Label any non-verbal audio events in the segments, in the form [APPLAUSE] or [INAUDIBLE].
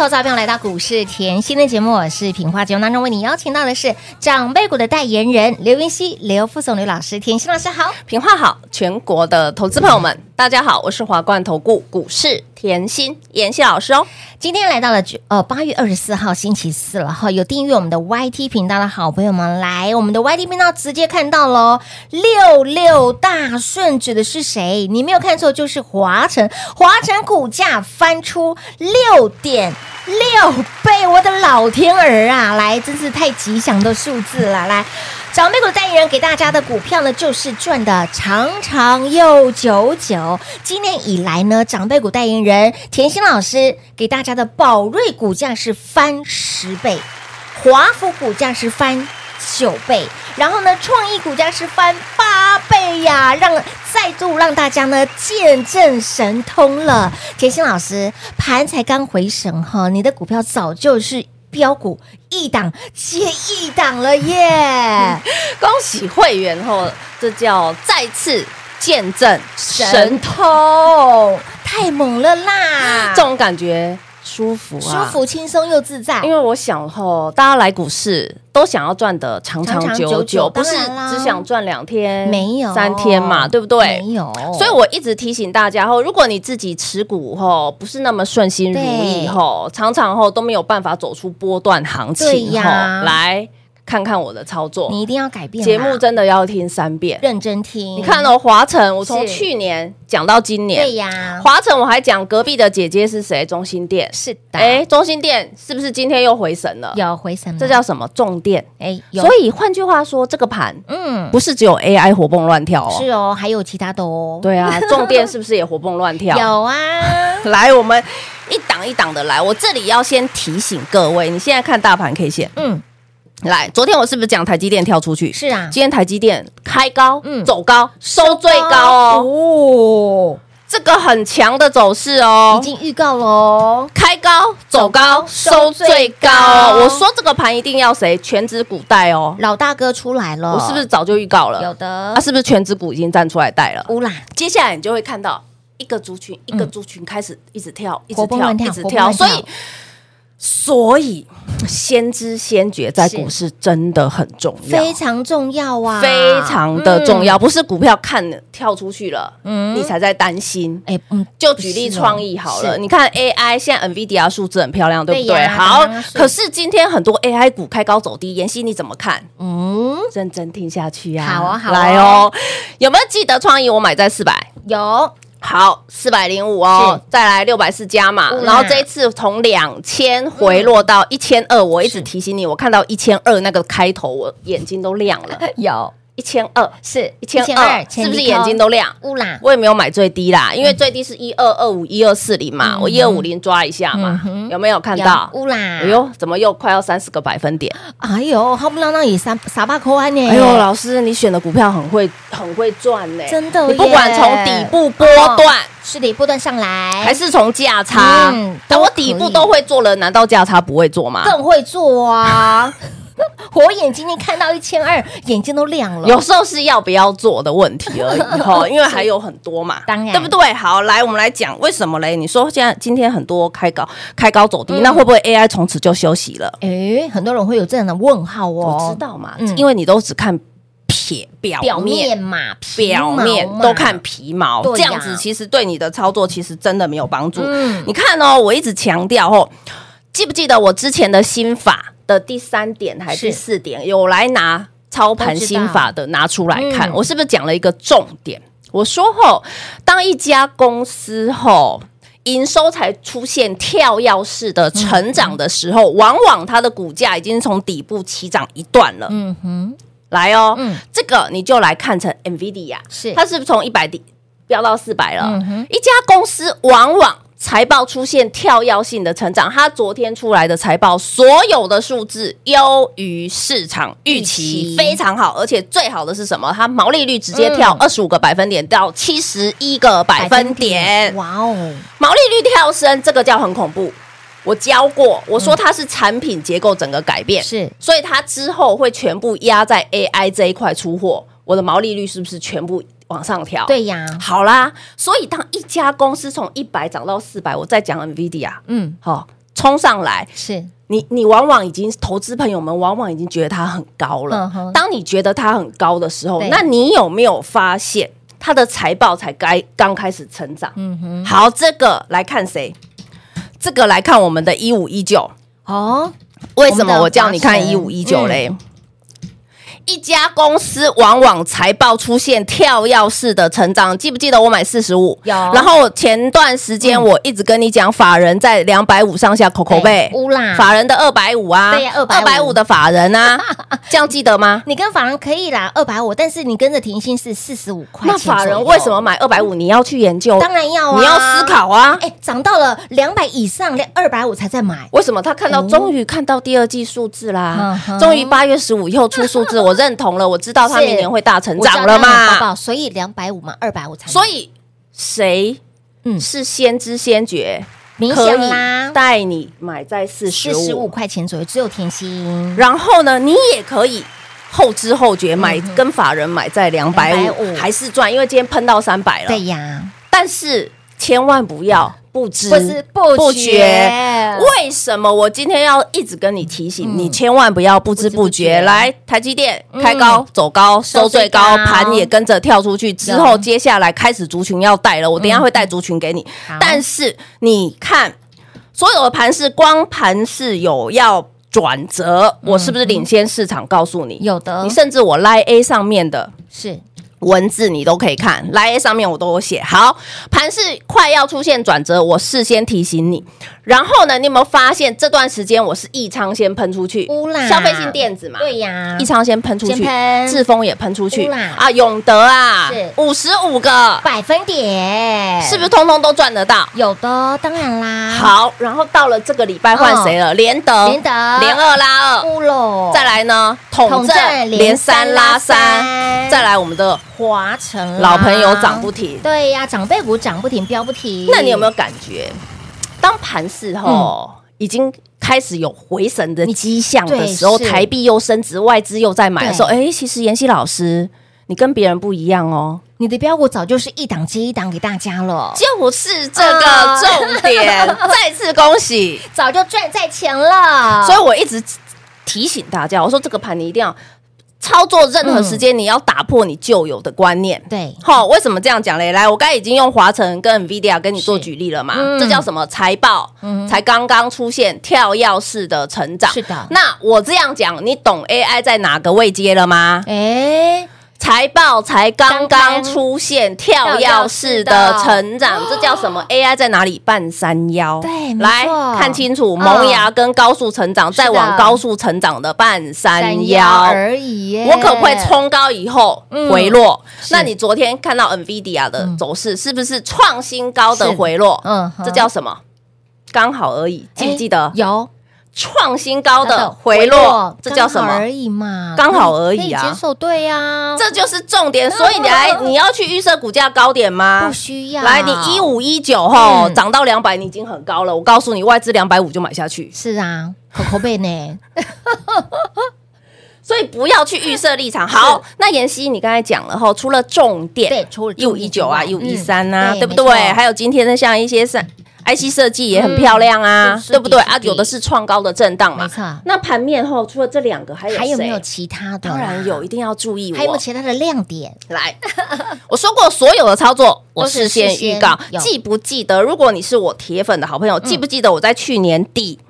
投资朋友来到股市甜心的节目，我是品花节目当中为你邀请到的是长辈股的代言人刘云熙、刘副总、刘老师，甜心老师好，品花好，全国的投资朋友们、大家好，我是华冠投顾股市甜心妍希老师哦。今天来到了呃八月二十四号星期四了哈，有订阅我们的 YT 频道的好朋友们来我们的 YT 频道直接看到喽，六六大顺指的是谁？你没有看错，就是华城，华城股价翻出六点。六倍，我的老天儿啊！来，真是太吉祥的数字了。来，长辈股代言人给大家的股票呢，就是赚的长长又久久。今年以来呢，长辈股代言人甜心老师给大家的宝瑞股价是翻十倍，华孚股价是翻九倍，然后呢，创意股价是翻八倍呀，让再度让大家呢见证神通了。甜心老师，盘才刚回神哈，你的股票早就是飙股一档接一档了耶！[LAUGHS] 恭喜会员后，这叫再次见证神通，太猛了啦！这种感觉。舒服啊，舒服、轻松又自在。因为我想吼，大家来股市都想要赚的长长久久，不是只想赚两天、没有三天嘛，对不对？没有。所以我一直提醒大家吼，如果你自己持股吼不是那么顺心如意吼，常常吼都没有办法走出波段行情吼，来。看看我的操作，你一定要改变。节目真的要听三遍，认真听。你看哦，华晨，我从去年讲到今年，对呀。华晨我还讲隔壁的姐姐是谁？中心店是的。哎，中心店是不是今天又回神了？有回神了，这叫什么？重电。哎，所以换句话说，这个盘，嗯，不是只有 AI 活蹦乱跳哦，是哦，还有其他的哦。对啊，[LAUGHS] 重电是不是也活蹦乱跳？有啊。[LAUGHS] 来，我们一档一档的来。我这里要先提醒各位，你现在看大盘 K 线，嗯。来，昨天我是不是讲台积电跳出去？是啊，今天台积电开高，嗯，走高，收最高哦，哦，这个很强的走势哦，已经预告了，开高走高，收最高。我说这个盘一定要谁？全职股带哦，老大哥出来了，我是不是早就预告了？有的，他，是不是全职股已经站出来带了？乌啦，接下来你就会看到一个族群一个族群开始一直跳，一直跳，一直跳，所以。所以，先知先觉在股市真的很重要，非常重要啊，非常的重要。不是股票看跳出去了，嗯，你才在担心。哎，嗯，就举例创意好了，你看 AI 现在 NVIDIA 数字很漂亮，对不对？好，可是今天很多 AI 股开高走低，妍希你怎么看？嗯，认真听下去啊。好啊，好，来哦，有没有记得创意我买在四百？有。好，四百零五哦，再来六百四加码，然后这一次从两千回落到一千二，我一直提醒你，我看到一千二那个开头，我眼睛都亮了。[LAUGHS] 有。一千二是一千二，是不是眼睛都亮？乌啦，我也没有买最低啦，因为最低是一二二五一二四零嘛，我一二五零抓一下嘛，有没有看到？乌啦，哎呦，怎么又快要三十个百分点？哎呦，好不浪浪也三三百块呢！哎呦，老师，你选的股票很会很会赚呢，真的，你不管从底部波段是底部段上来，还是从价差？嗯，但我底部都会做了，难道价差不会做吗？更会做啊！[LAUGHS] [LAUGHS] 火眼金睛看到一千二，眼睛都亮了。有时候是要不要做的问题而已哈，[LAUGHS] 因为还有很多嘛，当然对不对？好，来我们来讲为什么嘞？你说现在今天很多开高开高走低，嗯、那会不会 AI 从此就休息了？哎，很多人会有这样的问号哦。我知道嘛，嗯、因为你都只看撇表表面嘛，表面都看皮毛，这样子其实对你的操作其实真的没有帮助。嗯，你看哦，我一直强调哦，记不记得我之前的心法？的第三点还是第四点，有来拿操盘心法的拿出来看，我是不是讲了一个重点？我说后，当一家公司后营收才出现跳跃式的成长的时候，往往它的股价已经从底部起涨一段了。嗯哼，来哦，嗯这个你就来看成 NVIDIA，是它是不是从一百点飙到四百了？嗯一家公司往往。财报出现跳跃性的成长，它昨天出来的财报，所有的数字优于市场预期，非常好。而且最好的是什么？它毛利率直接跳二十五个百分点到七十一个百分点。哇哦，毛利率跳升，这个叫很恐怖。我教过，我说它是产品结构整个改变，是，所以它之后会全部压在 AI 这一块出货。我的毛利率是不是全部？往上调，对呀，好啦，所以当一家公司从一百涨到四百，我再讲 NVIDIA，嗯，好，冲上来，是。你，你往往已经投资朋友们往往已经觉得它很高了。嗯、当你觉得它很高的时候，那你有没有发现它的财报才该刚开始成长？嗯哼，好，这个来看谁？这个来看我们的一五一九。哦，为什么我叫你看一五一九嘞？嗯一家公司往往财报出现跳跃式的成长，记不记得我买四十五？有。然后前段时间我一直跟你讲，法人在两百五上下口口背，乌啦，法人的二百五啊，对呀，二百五的法人啊，[LAUGHS] 这样记得吗？你跟法人可以啦，二百五，但是你跟着停薪是四十五块。那法人为什么买二百五？你要去研究，当然要啊，你要思考啊。哎，涨到了两百以上，连二百五才在买。为什么他看到终于看到第二季数字啦？终于八月十五以后出数字，我。[LAUGHS] 认同了，我知道他明年会大成长了嘛？所以两百五嘛，二百五才。所以谁嗯是先知先觉？明显啦，带你买在四十四十五块钱左右，只有甜心。然后呢，你也可以后知后觉买，跟法人买在两百五，还是赚，因为今天喷到三百了。对呀，但是千万不要。不知不知不觉，为什么我今天要一直跟你提醒你？千万不要不知不觉。来，台积电开高走高，收最高，盘也跟着跳出去。之后接下来开始族群要带了，我等一下会带族群给你。但是你看，所有的盘是，光盘是有要转折，我是不是领先市场？告诉你，有的。你甚至我 Line A 上面的是。文字你都可以看，来上面我都有写。好，盘势快要出现转折，我事先提醒你。然后呢，你有没有发现这段时间我是亿昌先喷出去？消费性电子嘛，对呀，亿昌先喷出去，智峰也喷出去。啊，永德啊，五十五个。百分点，是不是通通都赚得到？有的，当然啦。好，然后到了这个礼拜换谁了？联德，联德。连二拉二，再来呢，统正连三。拉三，再来我们的。华城老朋友涨不停，对呀，长辈股涨不停，飙不停。那你有没有感觉，当盘势后已经开始有回神的迹象的时候，台币又升值，外资又在买的时候，哎，其实妍希老师，你跟别人不一样哦，你的标股早就是一档接一档给大家了，就是这个重点。[LAUGHS] 再次恭喜，早就赚在钱了。所以我一直提醒大家，我说这个盘你一定要。操作任何时间，你要打破你旧有的观念。对，好，为什么这样讲嘞？来，我刚才已经用华晨跟 NVIDIA 跟你做举例了嘛？这叫什么？财报才刚刚出现跳跃式的成长。是的。那我这样讲，你懂 AI 在哪个位阶了吗？哎。财报才刚刚出现跳跃式的成长，这叫什么？AI 在哪里？半山腰。对，来看清楚，萌芽跟高速成长，再往高速成长的半山腰而已。我可不可以冲高以后回落？那你昨天看到 NVIDIA 的走势是不是创新高的回落？嗯，这叫什么？刚好而已。记不记得？有。创新高的回落，这叫什么而已嘛？刚好而已啊，接受对呀，这就是重点。所以你来，你要去预设股价高点吗？不需要。来，你一五一九吼涨到两百，你已经很高了。我告诉你，外资两百五就买下去。是啊，可可贝呢？[LAUGHS] 所以不要去预设立场。好，那妍希，你刚才讲了哈，除了重点，对，除了一五一九啊，一五一三啊，对不对？还有今天的像一些三。IC 设计也很漂亮啊，嗯、对不对啊？有的是创高的震荡嘛。没错。那盘面后除了这两个，还有还有没有其他的？当然有，一定要注意。还有没有其他的亮点？来，[LAUGHS] 我说过所有的操作，我事先预告。记不记得？如果你是我铁粉的好朋友，记不记得我在去年底？嗯、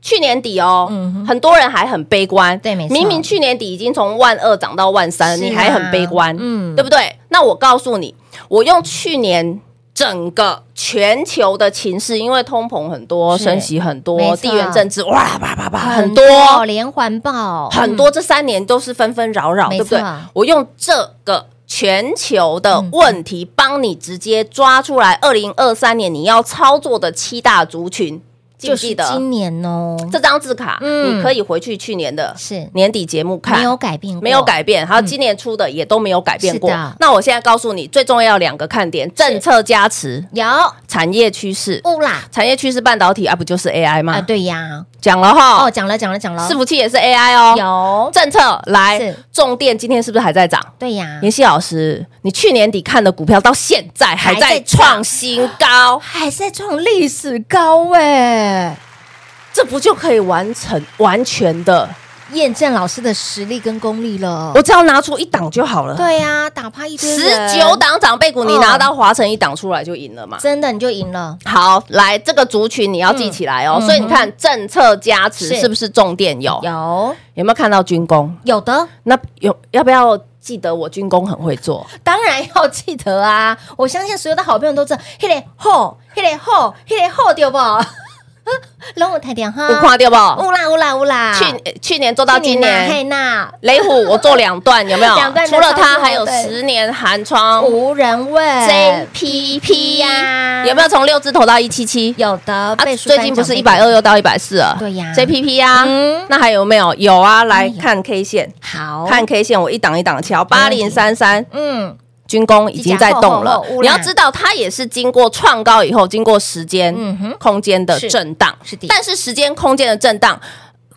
去年底哦，嗯、很多人还很悲观。对，没错。明明去年底已经从万二涨到万三，啊、你还很悲观，嗯，对不对？那我告诉你，我用去年。整个全球的情势，因为通膨很多，升息很多，地缘政治哇叭叭叭很多，连环爆很多，这三年都是纷纷扰扰，对不对？我用这个全球的问题帮你直接抓出来，二零二三年你要操作的七大族群。记不记得今年哦，这张字卡，你可以回去去年的是。年底节目看，没有改变，没有改变。还有今年出的也都没有改变过。那我现在告诉你，最重要两个看点：政策加持，有。产业趋势，不啦，产业趋势半导体啊，不就是 AI 吗？啊，对呀，讲了哈，哦，讲了讲了讲了，伺服器也是 AI 哦，有。政策来，重电今天是不是还在涨？对呀，妍希老师，你去年底看的股票到现在还在创。新高，还在创历史高哎。这不就可以完成完全的验证老师的实力跟功力了？我只要拿出一档就好了。对呀、啊，打趴一堆十九档长辈股，你拿到华城一档出来就赢了嘛？真的你就赢了。好，来这个族群你要记起来哦。嗯、所以你看政策加持是不是重电有？有有没有看到军工？有的。那有要不要记得我军工很会做？当然要记得啊！我相信所有的好朋友都知道。嘿嘞吼，嘿嘞吼，嘿嘞吼，对不？龙舞台电哈，我看到不？乌啦乌啦乌啦！去去年做到今年，嘿那。雷虎我做两段，有没有？两段除了它，还有十年寒窗。无人问，JPP 呀，有没有从六字头到一七七？有的，最近不是一百二又到一百四了？对呀，JPP 呀，那还有没有？有啊，来看 K 线，好。看 K 线，我一档一档敲，八零三三，嗯。军工已经在动了，你要知道，它也是经过创高以后，经过时间、空间的震荡。是的，但是时间、空间的震荡，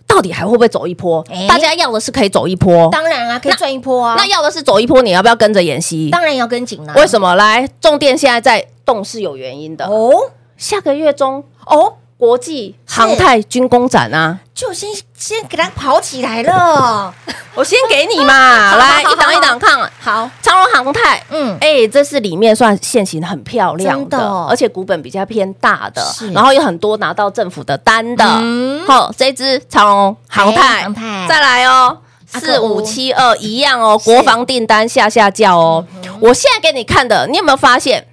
到底还会不会走一波？大家要的是可以走一波，当然啊，可以赚一波啊。那要的是走一波，你要不要跟着妍希？当然要跟紧了。为什么？来，重电现在在动是有原因的哦。下个月中哦。国际航太军工展啊，就先先给它跑起来了。[LAUGHS] 我先给你嘛，[LAUGHS] 来一档一档看。好，长荣航太，嗯，哎，这是里面算线型很漂亮的，而且股本比较偏大的，然后有很多拿到政府的单的。好，这支长荣航太，再来哦，四五七二一样哦，国防订单下下叫哦。我现在给你看的，你有没有发现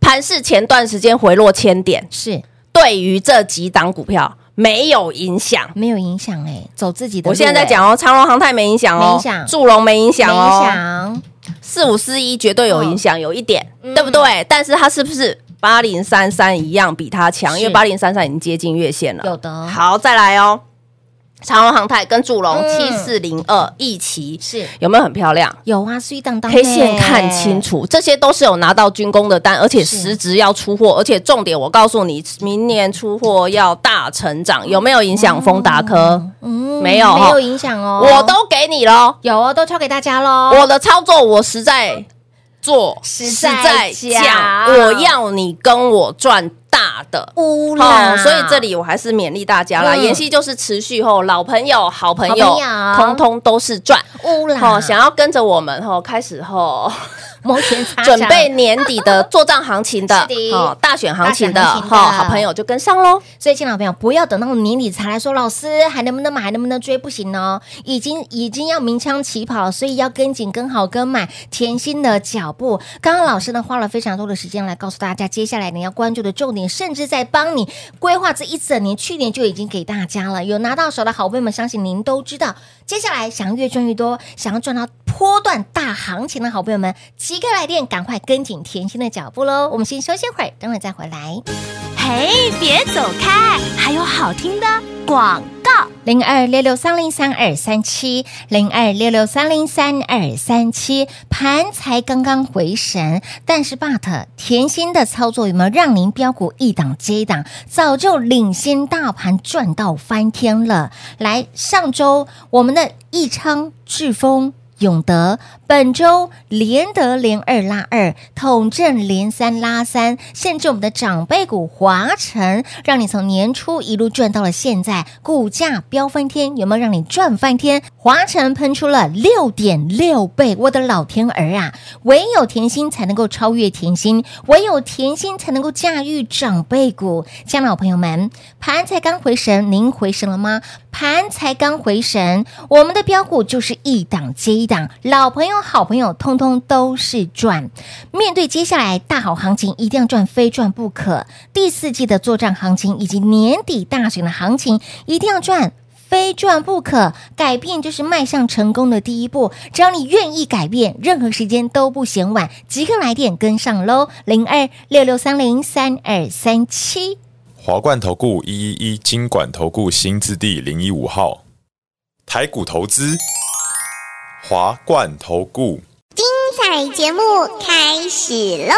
盘市前段时间回落千点？是。对于这几档股票没有影响，没有影响哎，走自己的。我现在在讲哦，长隆航太没影响哦，没影响，祝融没影响哦，四五四一绝对有影响，有一点，对不对？但是它是不是八零三三一样比它强？因为八零三三已经接近月线了。有的。好，再来哦。长荣航太跟祝融七四零二一起是有没有很漂亮？有啊，是一档档。K 线看清楚，这些都是有拿到军工的单，而且实质要出货，而且重点我告诉你，明年出货要大成长，有没有影响？丰达科？嗯，没有，没有影响哦。我都给你喽，有哦，都抄给大家喽。我的操作我实在做，实在讲，我要你跟我赚。大的乌啦，所以这里我还是勉励大家啦。妍希就是持续后老朋友、好朋友，通通都是赚乌啦。想要跟着我们后开始后，[LAUGHS] 准备年底的 [LAUGHS] 作战行情的哦，大选行情的哈，好朋友就跟上喽。所以，亲爱的朋友，不要等到年底才来说，老师还能不能买，还能不能追？不行哦，已经已经要鸣枪起跑，所以要跟紧、跟好、跟满甜心的脚步。刚刚老师呢花了非常多的时间来告诉大家，接下来你要关注的重点。甚至在帮你规划这一整年，去年就已经给大家了。有拿到手的好朋友们，相信您都知道。接下来想要越赚越多，想要赚到波段大行情的好朋友们，即刻来电，赶快跟紧甜心的脚步喽！我们先休息会儿，等会再回来。嘿，别走开，还有好听的广。零二六六三零三二三七，零二六六三零三二三七，盘才刚刚回神，但是 but 甜心的操作有没有让您飙股一档接一档，早就领先大盘赚到翻天了？来，上周我们的易昌、智丰。永德本周连得连二拉二，统正连三拉三，甚至我们的长辈股华晨，让你从年初一路赚到了现在，股价飙翻天，有没有让你赚翻天？华晨喷出了六点六倍，我的老天儿啊！唯有甜心才能够超越甜心，唯有甜心才能够驾驭长辈股。亲爱的老朋友们，盘才刚回神，您回神了吗？盘才刚回神，我们的标股就是一档接一。档老朋友、好朋友，通通都是赚。面对接下来大好行情，一定要赚，非赚不可。第四季的作战行情以及年底大选的行情，一定要赚，非赚不可。改变就是迈向成功的第一步。只要你愿意改变，任何时间都不嫌晚。即刻来电跟上喽！零二六六三零三二三七。华冠投顾一一一金管投顾新字第零一五号。台股投资。华冠投顾，精彩节目开始喽！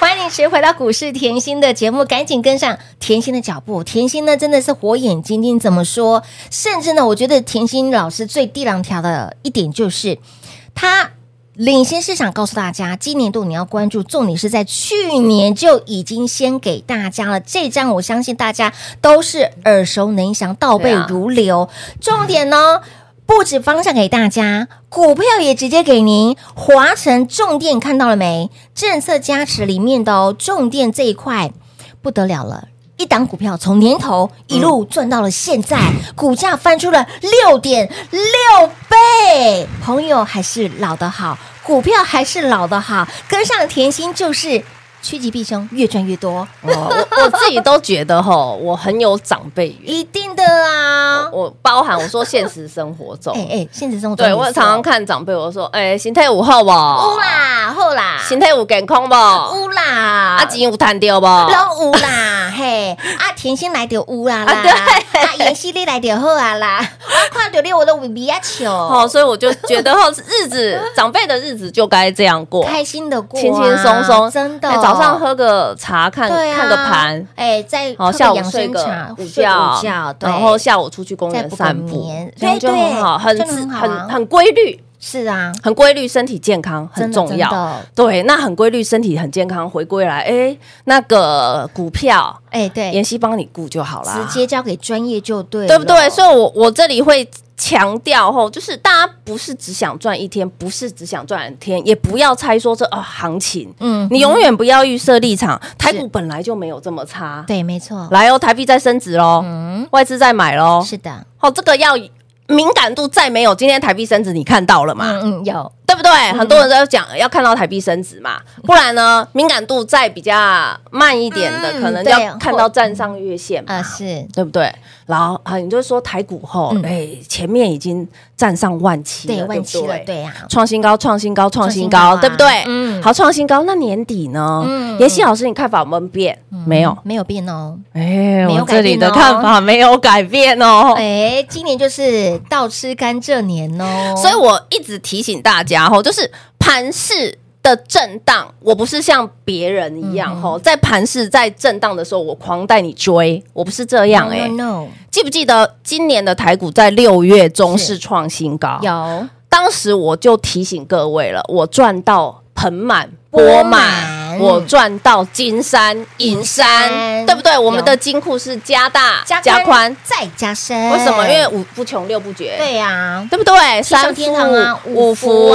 欢迎你持回到股市甜心的节目，赶紧跟上甜心的脚步。甜心呢，真的是火眼金睛，怎么说？甚至呢，我觉得甜心老师最低两条的一点就是，他领先市场，告诉大家，今年度你要关注，重点是在去年就已经先给大家了。这张我相信大家都是耳熟能详，倒背如流。重点呢？不止方向给大家，股票也直接给您。华晨重电看到了没？政策加持里面的哦，重电这一块不得了了，一档股票从年头一路赚到了现在，嗯、股价翻出了六点六倍。朋友还是老的好，股票还是老的好，跟上甜心就是。趋吉避凶，越赚越多。哦、我 [LAUGHS] 我自己都觉得哈，我很有长辈缘，[LAUGHS] 一定的啊。我，我包含我说现实生活中，[LAUGHS] 哎哎，现实生活中，对我常常看长辈，我说，哎，心态五号吧，乌啦，好啦，心态五健康不，乌啦，啊钱有赚到不，拢乌啦，嘿，啊甜心来就乌啦啦，啊妍希你来就好啊啦，我看到你我都微微啊笑。[LAUGHS] 哦，所以我就觉得哈，日子长辈的日子就该这样过，开心的过，轻轻松松，真的。早上喝个茶，看看个盘，哎，在好下午睡个午觉，然后下午出去公园散步，然后就很好，很很很规律，是啊，很规律，身体健康很重要。对，那很规律，身体很健康，回归来，哎，那个股票，哎，对，妍希帮你顾就好了，直接交给专业就对，对不对？所以，我我这里会。强调吼，就是大家不是只想赚一天，不是只想赚两天，也不要猜说这啊、哦、行情，嗯，你永远不要预设立场。台股本来就没有这么差，对，没错。来哦，台币在升值喽，嗯，外资在买喽，是的。哦，这个要敏感度再没有，今天台币升值你看到了吗？嗯，有。对不对？很多人都讲要看到台币升值嘛，不然呢，[LAUGHS] 敏感度再比较慢一点的，可能要看到站上月线嘛，是对不对？然后啊，你就说台股后，哎，前面已经站上万七了，万七了，对呀，创新高，创新高，创新高，对不对？嗯，好，创新高。那年底呢？嗯妍希老师，你看法有没有变？没有，没有变哦。哎，我这里的看法没有改变哦。哎，今年就是倒吃甘蔗年哦，所以我一直提醒大家。然后就是盘势的震荡，我不是像别人一样吼，在盘市在震荡的时候，我狂带你追，我不是这样哎。记不记得今年的台股在六月中是创新高？有，当时我就提醒各位了，我赚到盆满钵满。我赚到金山银山，对不对？我们的金库是加大、加宽、再加深。为什么？因为五不穷，六不绝。对呀，对不对？三福、五福、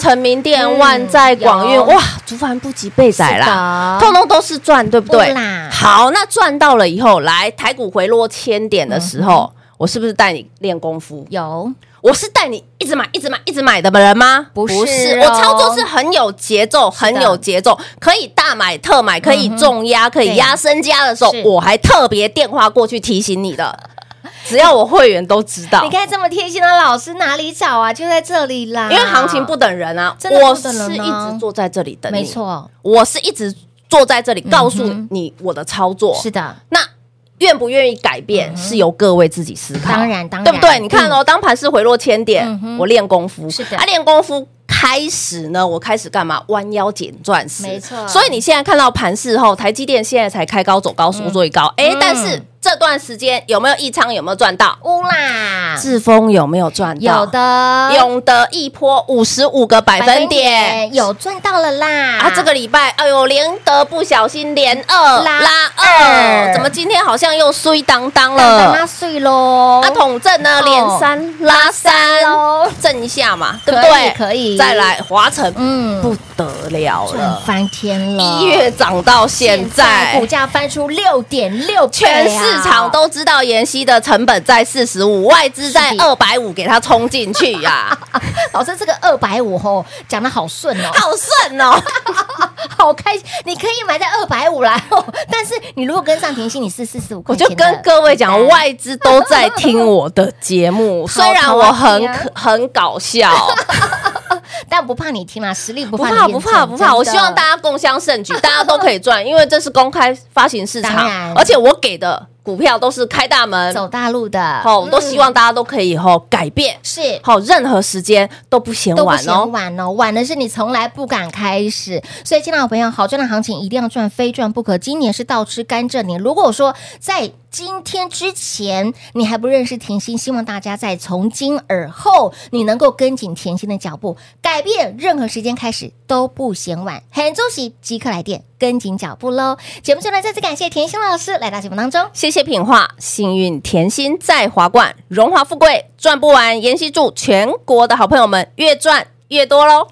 成名店、万载、广运，哇，竹凡不及被宰啦，通通都是赚，对不对？好，那赚到了以后，来台股回落千点的时候，我是不是带你练功夫？有。我是带你一直买、一直买、一直买的人吗？不是，我操作是很有节奏、很有节奏，可以大买特买，可以重压，可以压身家的时候，我还特别电话过去提醒你的。[LAUGHS] 只要我会员都知道，你看这么贴心的老师哪里找啊？就在这里啦！因为行情不等人啊，我是一直坐在这里等你，没错，我是一直坐在这里告诉你我的操作。是的，那。愿不愿意改变，是由各位自己思考。当然，当然，对不对？你看哦，当盘势回落千点，我练功夫，是的，啊，练功夫开始呢，我开始干嘛？弯腰捡钻石，没错。所以你现在看到盘势后，台积电现在才开高走高，收最高，哎，但是。这段时间有没有益仓？有没有赚到？乌啦！智丰有没有赚到？有的。永德一波五十五个百分点，有赚到了啦！啊，这个礼拜，哎呦，连德不小心连二拉二，怎么今天好像又衰当当了？拉碎喽！啊，统正呢，连三拉三，震一下嘛，对不对？可以。再来华城，嗯，不得了了，翻天了！一月涨到现在，股价翻出六点六，全市。市场都知道妍希的成本在四十五，外资在二百五，给它冲进去呀！[LAUGHS] 老师，这个二百五吼讲的好顺哦，好顺哦，[LAUGHS] 好开心！你可以买在二百五来哦，但是你如果跟上甜心，你是四十五块。我就跟各位讲，外资都在听我的节目，[LAUGHS] 虽然我很可很搞笑，但不怕你听嘛，实力不怕，不怕不怕。我希望大家共襄盛举，大家都可以赚，因为这是公开发行市场，而且我给的。股票都是开大门。走大路的，好，我都希望大家都可以以后改变，是。好，任何时间都不嫌晚哦，晚哦，晚的是你从来不敢开始，所以，亲爱的朋友，好赚的行情一定要赚，非赚不可。今年是倒吃甘蔗年，如果说在今天之前你还不认识甜心，希望大家在从今而后你能够跟紧甜心的脚步，改变，任何时间开始都不嫌晚。很恭喜，即刻来电。跟紧脚步喽！节目最后再次感谢甜心老师来到节目当中，谢谢品画，幸运甜心在华冠，荣华富贵赚不完。妍希祝全国的好朋友们越赚越多喽！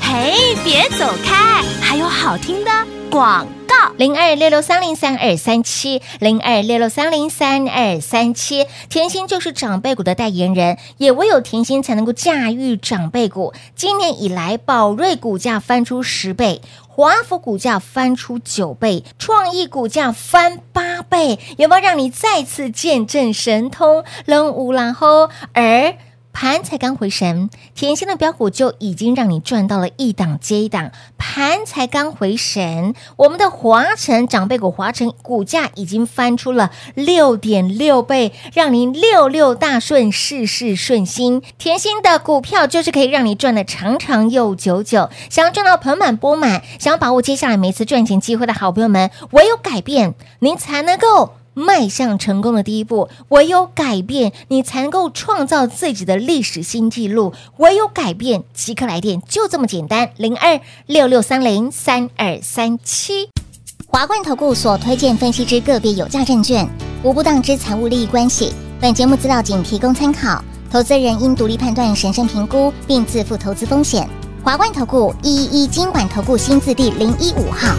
嘿，别走开，还有好听的广告。零二六六三零三二三七，零二六六三零三二三七。甜心就是长辈股的代言人，也唯有甜心才能够驾驭长辈股。今年以来，宝瑞股价翻出十倍。华福股价翻出九倍，创意股价翻八倍，有没有让你再次见证神通？扔乌兰后而。盘才刚回神，甜心的标股就已经让你赚到了一档接一档。盘才刚回神，我们的华城长辈股华城股价已经翻出了六点六倍，让您六六大顺，事事顺心。甜心的股票就是可以让你赚得长长又久久。想要赚到盆满钵满，想要把握接下来每次赚钱机会的好朋友们，唯有改变，您才能够。迈向成功的第一步，唯有改变，你才能够创造自己的历史新纪录。唯有改变，即刻来电，就这么简单。零二六六三零三二三七，华冠投顾所推荐分析之个别有价证券，无不当之财务利益关系。本节目资料仅提供参考，投资人应独立判断、审慎评估，并自负投资风险。华冠投顾一一一经管投顾新字第零一五号。